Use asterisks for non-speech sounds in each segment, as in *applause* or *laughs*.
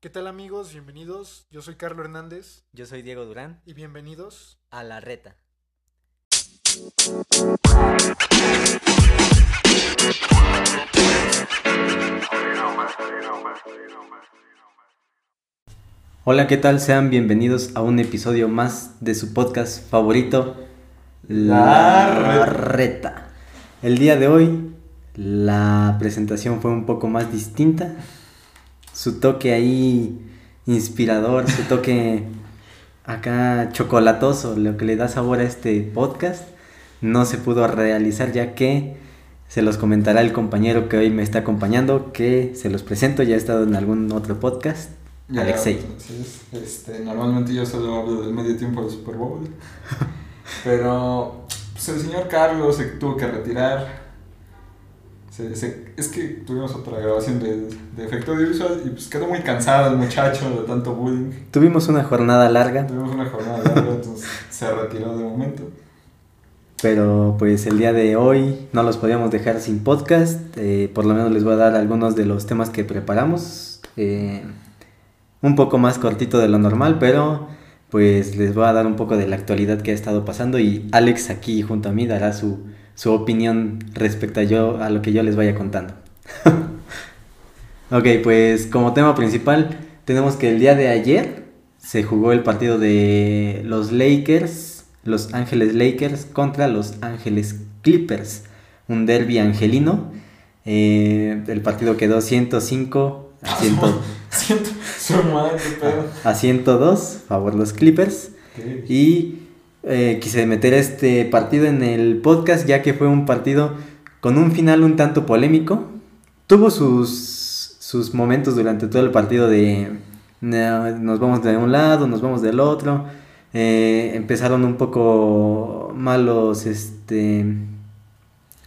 ¿Qué tal amigos? Bienvenidos. Yo soy Carlos Hernández Yo soy Diego Durán. y bienvenidos. A la reta. Hola, ¿qué tal? Sean bienvenidos a un episodio más de su podcast favorito, La reta. El día de hoy la presentación fue un poco más distinta. Su toque ahí inspirador, su toque acá chocolatoso, lo que le da sabor a este podcast, no se pudo realizar ya que se los comentará el compañero que hoy me está acompañando, que se los presento, ya ha estado en algún otro podcast, Ya, Alexei. Este, normalmente yo solo hablo del medio tiempo del Super Bowl. Pero pues, el señor Carlos se tuvo que retirar. Se- se- es que tuvimos otra grabación de, de efecto audiovisual y pues quedó muy cansado el muchacho de tanto bullying. Tuvimos una jornada larga, Tuvimos una jornada larga, entonces se retiró de momento. pero pues el día de hoy no los podíamos dejar sin podcast, eh, por lo menos les voy a dar algunos de los temas que preparamos, eh, un poco más cortito de lo normal, pero pues les voy a dar un poco de la actualidad que ha estado pasando y Alex aquí junto a mí dará su, su opinión respecto a, yo, a lo que yo les vaya contando. *laughs* ok, pues como tema principal tenemos que el día de ayer se jugó el partido de los Lakers, Los Ángeles Lakers contra Los Ángeles Clippers, un derby angelino. Eh, el partido quedó 105 a, *laughs* 100 Siento su madre, pero. a 102, favor los Clippers. Y eh, quise meter este partido en el podcast ya que fue un partido con un final un tanto polémico. Tuvo sus, sus momentos durante todo el partido de "No, nos vamos de un lado, nos vamos del otro. Eh, empezaron un poco malos este,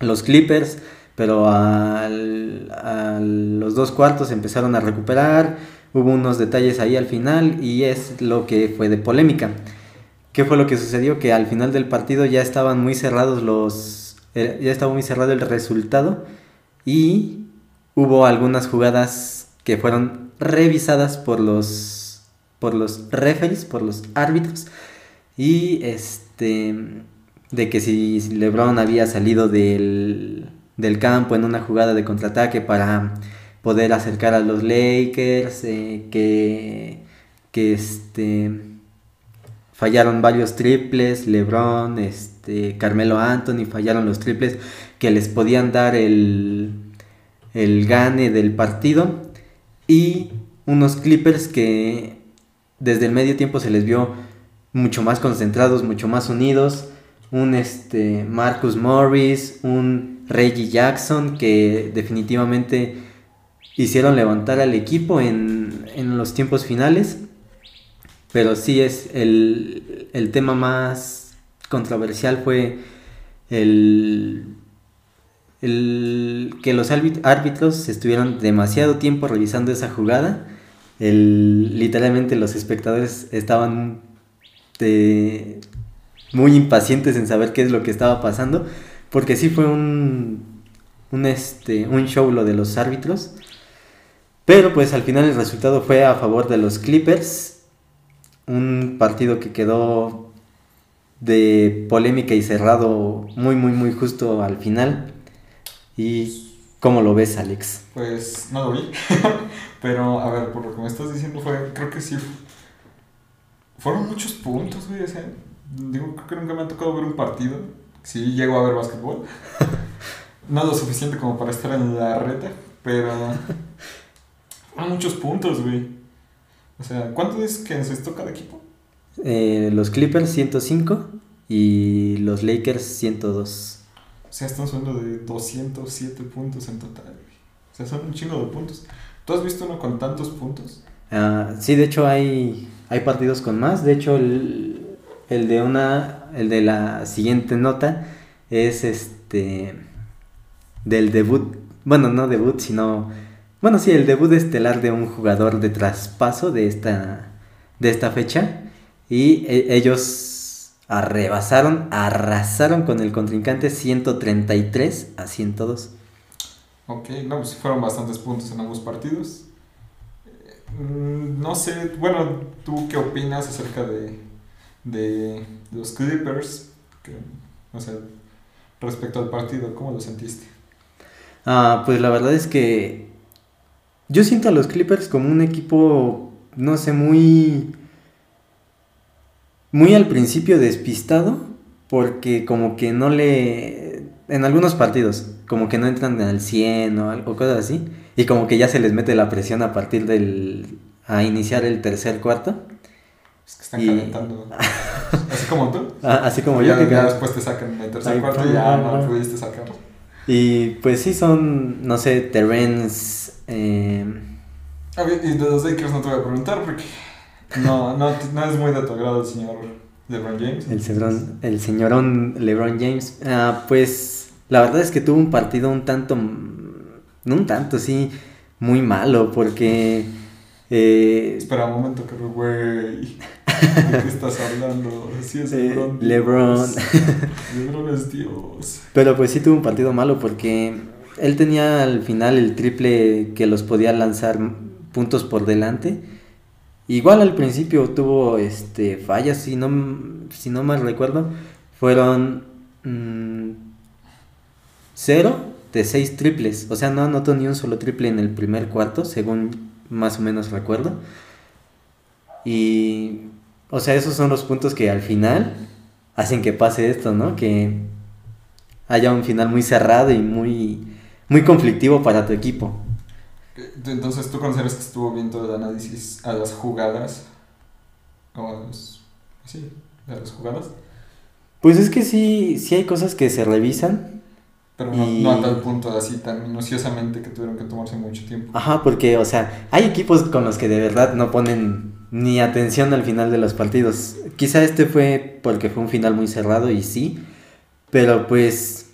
los Clippers, pero a los dos cuartos empezaron a recuperar. Hubo unos detalles ahí al final y es lo que fue de polémica. ¿Qué fue lo que sucedió? Que al final del partido ya estaban muy cerrados los. eh, ya estaba muy cerrado el resultado. Y hubo algunas jugadas que fueron revisadas por los. por los referees, por los árbitros. Y este. de que si LeBron había salido del, del campo en una jugada de contraataque para poder acercar a los Lakers, eh, que. que este fallaron varios triples, LeBron, este, Carmelo Anthony fallaron los triples que les podían dar el, el gane del partido y unos Clippers que desde el medio tiempo se les vio mucho más concentrados, mucho más unidos, un este Marcus Morris, un Reggie Jackson que definitivamente hicieron levantar al equipo en, en los tiempos finales. Pero sí es el, el tema más controversial fue el, el que los árbit- árbitros estuvieron demasiado tiempo revisando esa jugada. El, literalmente los espectadores estaban muy impacientes en saber qué es lo que estaba pasando. Porque sí fue un, un, este, un show lo de los árbitros. Pero pues al final el resultado fue a favor de los Clippers un partido que quedó de polémica y cerrado muy, muy, muy justo al final. ¿Y cómo lo ves, Alex? Pues no lo vi. *laughs* Pero, a ver, por lo que me estás diciendo, fue, creo que sí. Fueron muchos puntos, güey. O sea, digo, creo que nunca me ha tocado ver un partido. Sí, llego a ver básquetbol. *laughs* No lo suficiente como para estar en la reta, pero. *laughs* Fueron muchos puntos, güey. O sea, ¿cuánto es que necesitó cada equipo? Eh, los Clippers 105 y los Lakers 102. O sea, estamos hablando de 207 puntos en total, güey. O sea, son un chingo de puntos. ¿Tú has visto uno con tantos puntos? Ah, sí, de hecho hay, hay partidos con más. De hecho, el, el de una, el de la siguiente nota es este del debut, bueno, no debut, sino, bueno, sí, el debut estelar de un jugador de traspaso de esta, de esta fecha. Y e- ellos arrebasaron, arrasaron con el contrincante 133 a 102. Ok, no, pues fueron bastantes puntos en ambos partidos. Eh, mm, no sé, bueno, ¿tú qué opinas acerca de, de los Clippers? Que, o sea, respecto al partido, ¿cómo lo sentiste? Ah, pues la verdad es que yo siento a los Clippers como un equipo, no sé, muy... Muy al principio despistado, porque como que no le... En algunos partidos, como que no entran al 100 o, algo, cosas así, y como que ya se les mete la presión a partir del... a iniciar el tercer cuarto. Es que están calentando. *laughs* así como tú. Ah, así como ya, yo. Que ya después te sacan el tercer cuarto y ya no pudiste sacar. Y pues sí son, no sé, Terrence... Eh, y de los Lakers no te voy a preguntar porque no, no, no es muy de tu agrado el señor LeBron James. El, señorón, el señorón LeBron James. Ah, pues la verdad es que tuvo un partido un tanto, no un tanto, sí, muy malo porque... Eh, Espera un momento, que güey. ¿De qué estás hablando? Sí es LeBron. *laughs* Eh, LeBron. *laughs* LeBron es Dios. Pero pues sí tuvo un partido malo porque él tenía al final el triple que los podía lanzar puntos por delante. Igual al principio tuvo este fallas, si no, si no mal recuerdo, fueron 0 mm, de 6 triples. O sea, no anotó ni un solo triple en el primer cuarto, según más o menos recuerdo. Y, o sea, esos son los puntos que al final hacen que pase esto, ¿no? Que haya un final muy cerrado y muy, muy conflictivo para tu equipo. Entonces, ¿tú consideras que estuvo bien todo el análisis a las jugadas? ¿O a los, sí, a las jugadas? Pues es que sí, sí hay cosas que se revisan. Pero no, no, a tal punto, así tan minuciosamente que tuvieron que tomarse mucho tiempo. Ajá, porque, o sea, hay equipos con los que de verdad no ponen ni atención al final de los partidos. Quizá este fue porque fue un final muy cerrado y sí, pero pues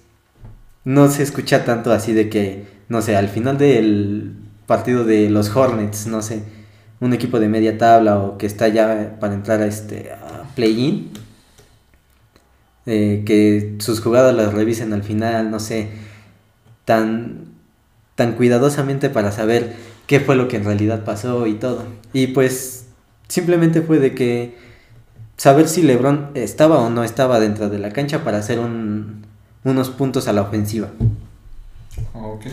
no se escucha tanto así de que, no sé, al final del partido de los Hornets, no sé, un equipo de media tabla o que está ya para entrar a este play-in, eh, que sus jugadas las revisen al final, no sé, tan, tan cuidadosamente para saber qué fue lo que en realidad pasó y todo. Y pues simplemente fue de que saber si LeBron estaba o no estaba dentro de la cancha para hacer un, unos puntos a la ofensiva. Ok.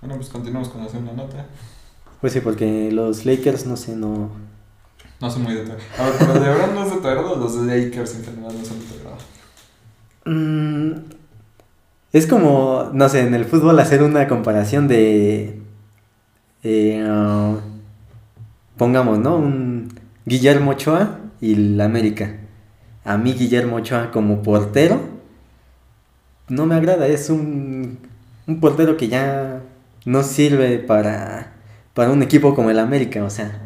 Bueno, pues continuamos con la segunda nota. Pues sí, porque los Lakers, no sé, no... No son muy de tu A ver, pero de verdad no es de tu agrado, los Lakers en general no son de tu agrado. Mm, es como, no sé, en el fútbol hacer una comparación de... Eh, uh, pongamos, ¿no? Un Guillermo Ochoa y el América. A mí Guillermo Ochoa como portero no me agrada, es un, un portero que ya no sirve para, para un equipo como el América, o sea.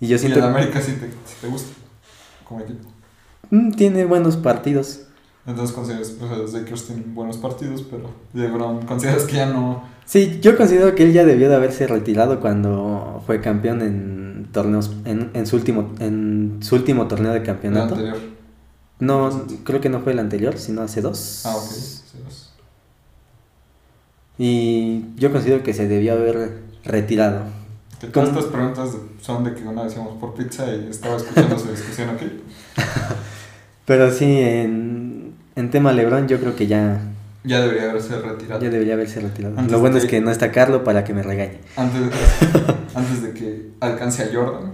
Y yo siento... ¿Y el América sí te, gusta como equipo? Mm, tiene buenos partidos. Entonces consideras, o sea, los Lakers tienen buenos partidos, pero LeBron, ¿consideras que ya no...? Sí, yo considero que él ya debió de haberse retirado cuando fue campeón en torneos, en, en su último, en su último torneo de campeonato. ¿El anterior? No, creo que no fue el anterior, sino hace dos. Ah, ok, hace dos. Y yo considero que se debió haber retirado. Que todas estas preguntas son de que una vez íbamos por pizza y estaba escuchando su discusión aquí. *laughs* Pero sí, en, en tema Lebron yo creo que ya... Ya debería haberse retirado. Ya debería haberse retirado. Lo bueno es que no está Carlos para que me regañe. Antes de, *laughs* antes de que alcance a Jordan.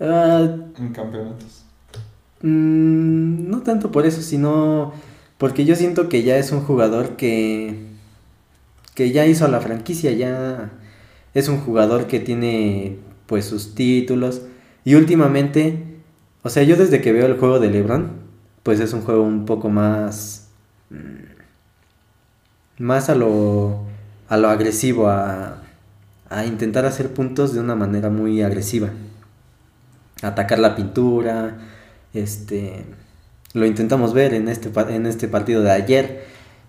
Uh, en campeonatos. Mmm, no tanto por eso, sino porque yo siento que ya es un jugador que que ya hizo la franquicia, ya es un jugador que tiene pues sus títulos y últimamente, o sea, yo desde que veo el juego de LeBron, pues es un juego un poco más mm, más a lo a lo agresivo, a, a intentar hacer puntos de una manera muy agresiva. Atacar la pintura, este lo intentamos ver en este en este partido de ayer,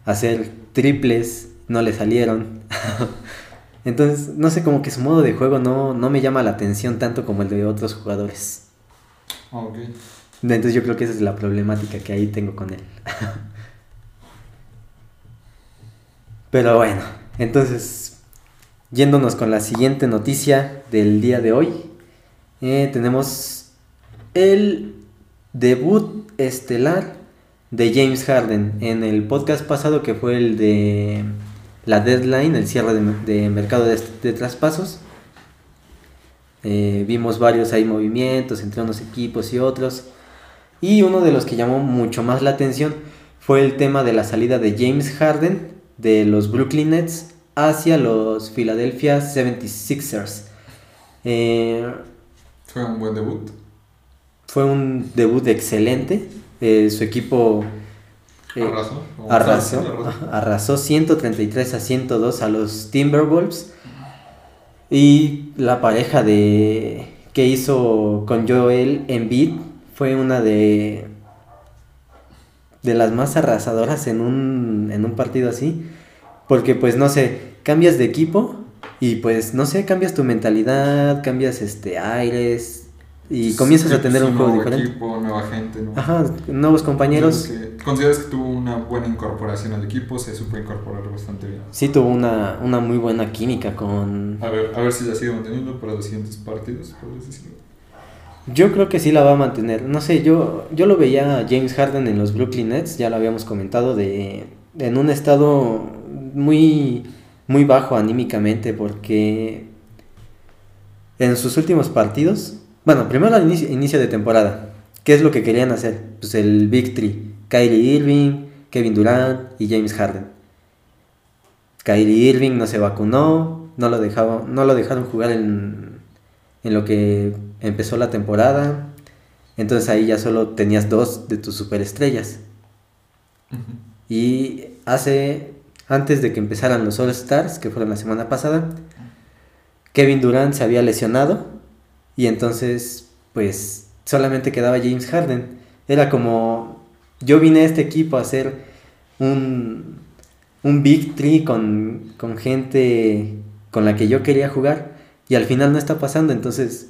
hacer triples no le salieron. *laughs* Entonces, no sé, como que su modo de juego no, no me llama la atención tanto como el de otros jugadores. Ah, ok. Entonces yo creo que esa es la problemática que ahí tengo con él. *laughs* Pero bueno, entonces, yéndonos con la siguiente noticia del día de hoy. eh, tenemos el debut estelar de James Harden en el podcast pasado que fue el de la deadline, el cierre de, mercado de, traspasos. Eh, vimos varios ahí movimientos entre unos equipos y otros. Y uno de los que llamó mucho más la atención fue el tema de la salida de James Harden de los Brooklyn Nets hacia los Philadelphia 76ers. Eh, fue un buen debut. Fue un debut excelente. Eh, su equipo eh, arrasó, arrasó, arrasó 133 a 102 a los Timberwolves. Y la pareja de que hizo con Joel Embiid fue una de de las más arrasadoras en un, en un partido así. Porque pues no sé, cambias de equipo y pues no sé, cambias tu mentalidad, cambias este aires y comienzas a tener un juego diferente. Equipo, nueva gente. Ajá, nuevos compañeros. ¿Consideras que tuvo una buena incorporación al equipo? Se supo incorporar bastante bien. Sí, tuvo una, una muy buena química con... A ver, a ver si la sigue manteniendo para los siguientes partidos, decirlo. Yo creo que sí la va a mantener. No sé, yo, yo lo veía a James Harden en los Brooklyn Nets, ya lo habíamos comentado, de en un estado muy, muy bajo anímicamente porque en sus últimos partidos, bueno, primero al inicio, inicio de temporada, ¿qué es lo que querían hacer? Pues el Big Three, Kylie Irving, Kevin Durant y James Harden. Kylie Irving no se vacunó, no lo, dejaba, no lo dejaron jugar en, en lo que empezó la temporada. Entonces ahí ya solo tenías dos de tus superestrellas. Y hace, antes de que empezaran los All Stars, que fueron la semana pasada, Kevin Durant se había lesionado y entonces pues solamente quedaba James Harden. Era como, yo vine a este equipo a hacer un, un Big Tree con, con gente con la que yo quería jugar y al final no está pasando, entonces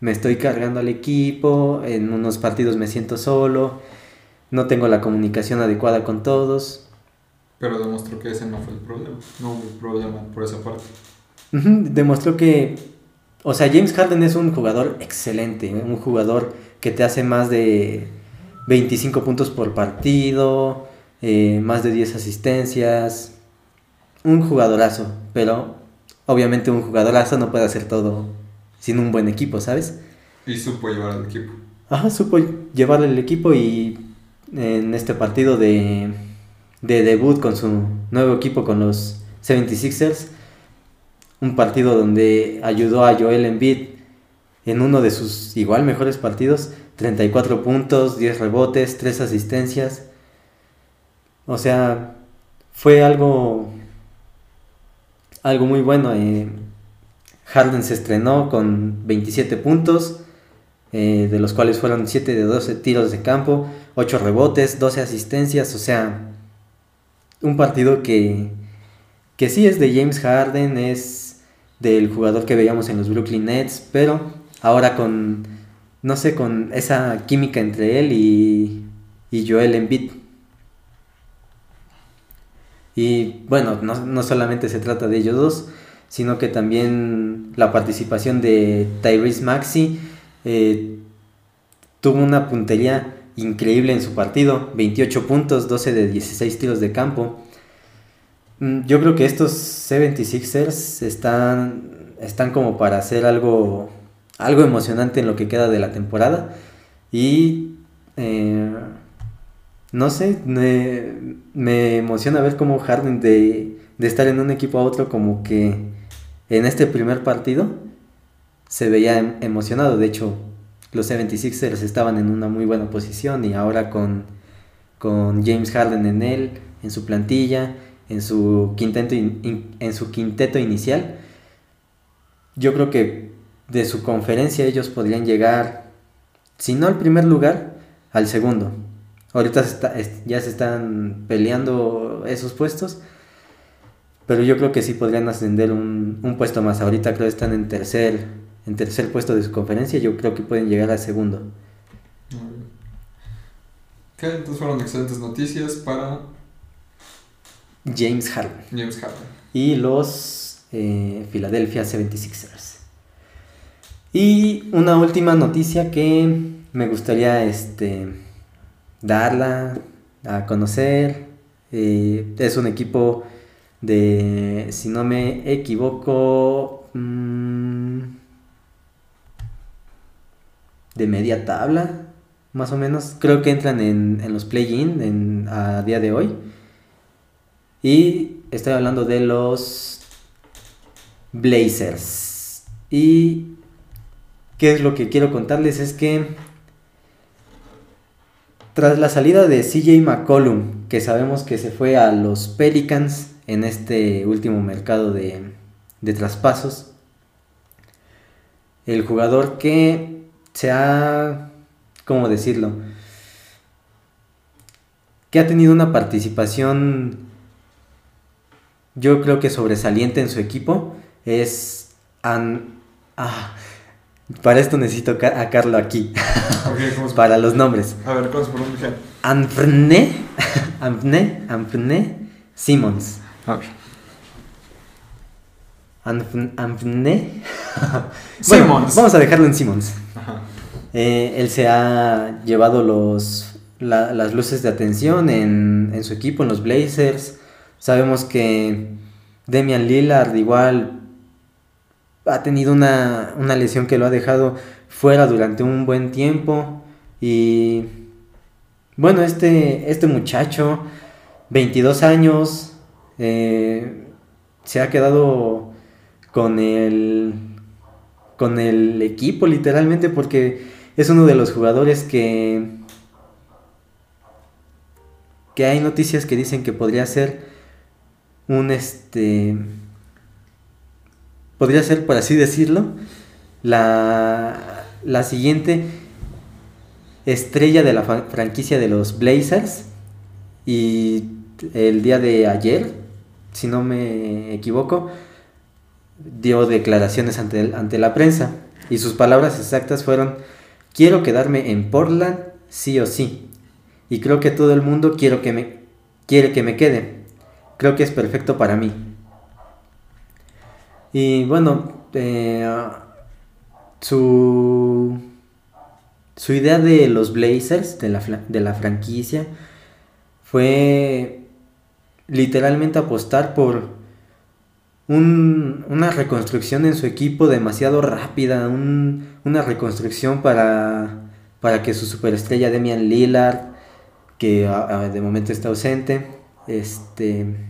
me estoy cargando al equipo, en unos partidos me siento solo, no tengo la comunicación adecuada con todos. Pero demostró que ese no fue el problema, no hubo problema por esa parte. demostró que, o sea, James Harden es un jugador excelente, un jugador que te hace más de 25 puntos por partido, eh, más de 10 asistencias, un jugadorazo, pero obviamente un jugadorazo no puede hacer todo sin un buen equipo, ¿sabes? Y supo llevar al equipo. Ajá, supo llevar el equipo y en este partido de, de debut con su nuevo equipo con los 76ers, un partido donde ayudó a Joel Embiid en uno de sus igual mejores partidos, 34 puntos, 10 rebotes, 3 asistencias. O sea, fue algo algo muy bueno. Eh, Harden se estrenó con 27 puntos, eh, de los cuales fueron 7 de 12 tiros de campo, 8 rebotes, 12 asistencias, o sea, un partido que, que sí es de James Harden, es del jugador que veíamos en los Brooklyn Nets, pero ahora con, no sé, con esa química entre él y, y Joel Embiid. Y bueno, no, no solamente se trata de ellos dos, sino que también la participación de Tyrese Maxi eh, tuvo una puntería increíble en su partido, 28 puntos, 12 de 16 tiros de campo. Mm, yo creo que estos 76ers están, están como para hacer algo, algo emocionante en lo que queda de la temporada. Y eh, no sé, me, emociona ver cómo Harden de, de estar en un equipo a otro como que en este primer partido se veía em, emocionado. De hecho, los 76ers estaban en una muy buena posición y ahora con, con James Harden en él, en su plantilla, en su, quinteto en su quinteto inicial, yo creo que de su conferencia ellos podrían llegar, si no al primer lugar, al segundo. Ahorita ya se están peleando esos puestos pero yo creo que sí podrían ascender un, un puesto más. Ahorita creo que están en tercer, en tercer puesto de su conferencia. Yo creo que pueden llegar al segundo. Ok, entonces fueron excelentes noticias para James Harden. James Harden. Y los eh, Philadelphia 76ers. Y una última noticia que me gustaría este, darla a conocer. Eh, es un equipo de, si no me equivoco, mm, de media tabla, más o menos. Creo que entran en, en los play-in a día de hoy. Y estoy hablando de los Blazers. Y qué es lo que quiero contarles es que tras la salida de CJ McCollum, que sabemos que se fue a los Pelicans en este último mercado de, de traspasos, el jugador que se ha, ¿cómo decirlo? Que ha tenido una participación, yo creo que sobresaliente en su equipo, es An... Ah, para esto necesito a Carlo aquí. *laughs* Para los nombres. A ver, ¿cómo se pronuncia? Anfne, *laughs* Anfne, Anfne Simmons. Ok. Anfne. *laughs* Simmons. Vamos a dejarlo en Simmons. Eh, él se ha llevado los, las luces de atención en, en su equipo, en los Blazers. Sabemos que Demian Lillard igual ha tenido una, lesión que lo ha dejado fuera durante un buen tiempo. Y bueno, este, este muchacho, 22 años, eh, se ha quedado con el, con el equipo literalmente porque es uno de los jugadores que, que hay noticias que dicen que podría ser un este podría ser, por así decirlo, la, la siguiente estrella de la franquicia de los Blazers. Y el día de ayer, si no me equivoco, dio declaraciones ante, ante la prensa. Y sus palabras exactas fueron, quiero quedarme en Portland sí o sí. Y creo que todo el mundo quiero que me, quiere que me quede. Creo que es perfecto para mí. Y bueno, eh, su, su idea de los Blazers, de la, de la franquicia, fue literalmente apostar por una reconstrucción en su equipo demasiado rápida, una reconstrucción para, para que su superestrella Demian Lillard, que de momento está ausente, este,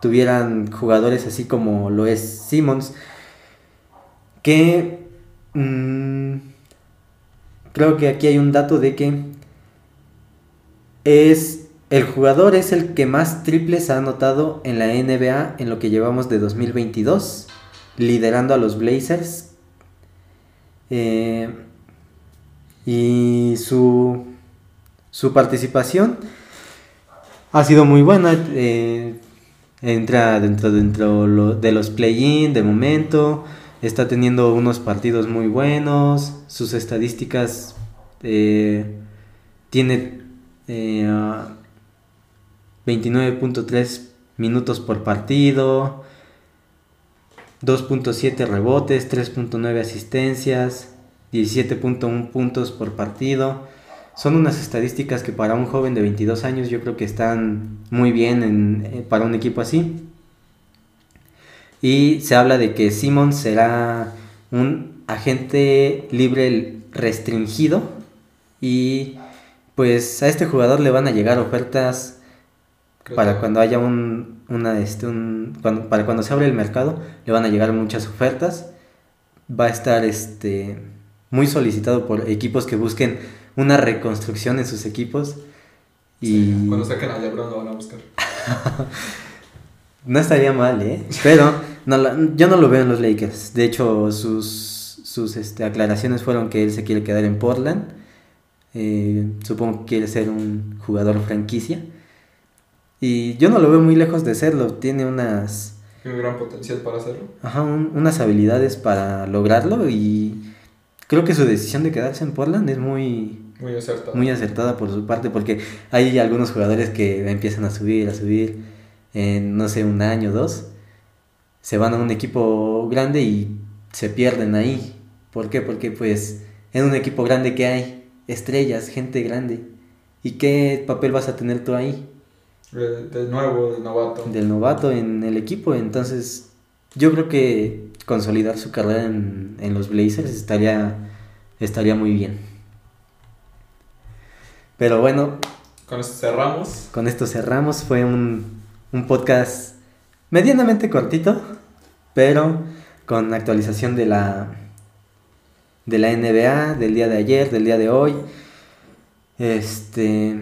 tuvieran jugadores así como lo es Simmons, que mm, creo que aquí hay un dato de que es el jugador es el que más triples ha anotado en la NBA en lo que llevamos de 2022, liderando a los Blazers. Eh, y su, su participación ha sido muy buena. Eh, entra dentro, dentro de los play-in de momento, está teniendo unos partidos muy buenos, sus estadísticas eh, tiene 29.3 eh, minutos por partido, 2.7 rebotes, 3.9 asistencias, 17.1 puntos por partido son unas estadísticas que para un joven de 22 años yo creo que están muy bien eh, para un equipo así. Y se habla de que Simon será un agente libre restringido y pues a este jugador le van a llegar ofertas para cuando haya un, una, este, un para cuando se abre el mercado le van a llegar muchas ofertas va a estar este muy solicitado por equipos que busquen una reconstrucción en sus equipos. Y... cuando saquen a LeBron lo van a buscar. *laughs* no estaría mal, ¿eh? Pero no, yo no lo veo en los Lakers. De hecho, sus, sus este, aclaraciones fueron que él se quiere quedar en Portland. Eh, supongo que quiere ser un jugador franquicia. Y yo no lo veo muy lejos de serlo. Tiene unas... Tiene un gran potencial para hacerlo. Ajá, unas habilidades para lograrlo y creo que su decisión de quedarse en Portland es muy, muy acertada. muy acertada por su parte, porque hay algunos jugadores que empiezan a subir, a subir, en no sé, un año, dos, se van a un equipo grande y se pierden ahí. ¿Por qué? Porque pues en un equipo grande que hay estrellas, gente grande. ¿Y qué papel vas a tener tú ahí? De, nuevo, del novato. Del novato en el equipo. Entonces, yo creo que consolidar su carrera en, en los Blazers estaría, estaría muy bien. Pero bueno. Con esto cerramos. Con esto cerramos. Fue un, un podcast medianamente cortito, pero con actualización de la, de la NBA, del día de ayer, del día de hoy. Este.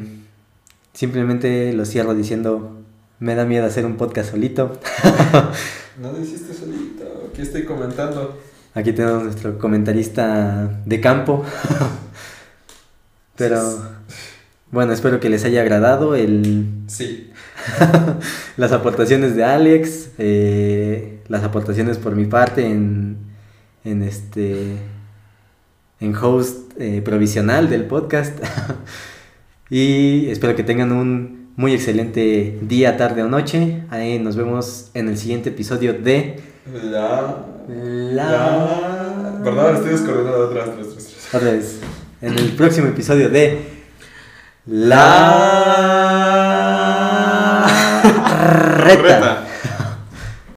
Simplemente lo cierro diciendo. Me da miedo hacer un podcast solito. *laughs* no lo hiciste solito. Aquí estoy comentando. Aquí tenemos nuestro comentarista de campo. *laughs* Pero. Bueno, espero que les haya agradado el... Sí. *laughs* las aportaciones de Alex, eh, las aportaciones por mi parte en, en este... en host eh, provisional del podcast. *laughs* y espero que tengan un muy excelente día, tarde o noche. Ahí nos vemos en el siguiente episodio de... La... La... Perdón, estoy descoordinado vez. Otra vez. En el próximo episodio de... La reta.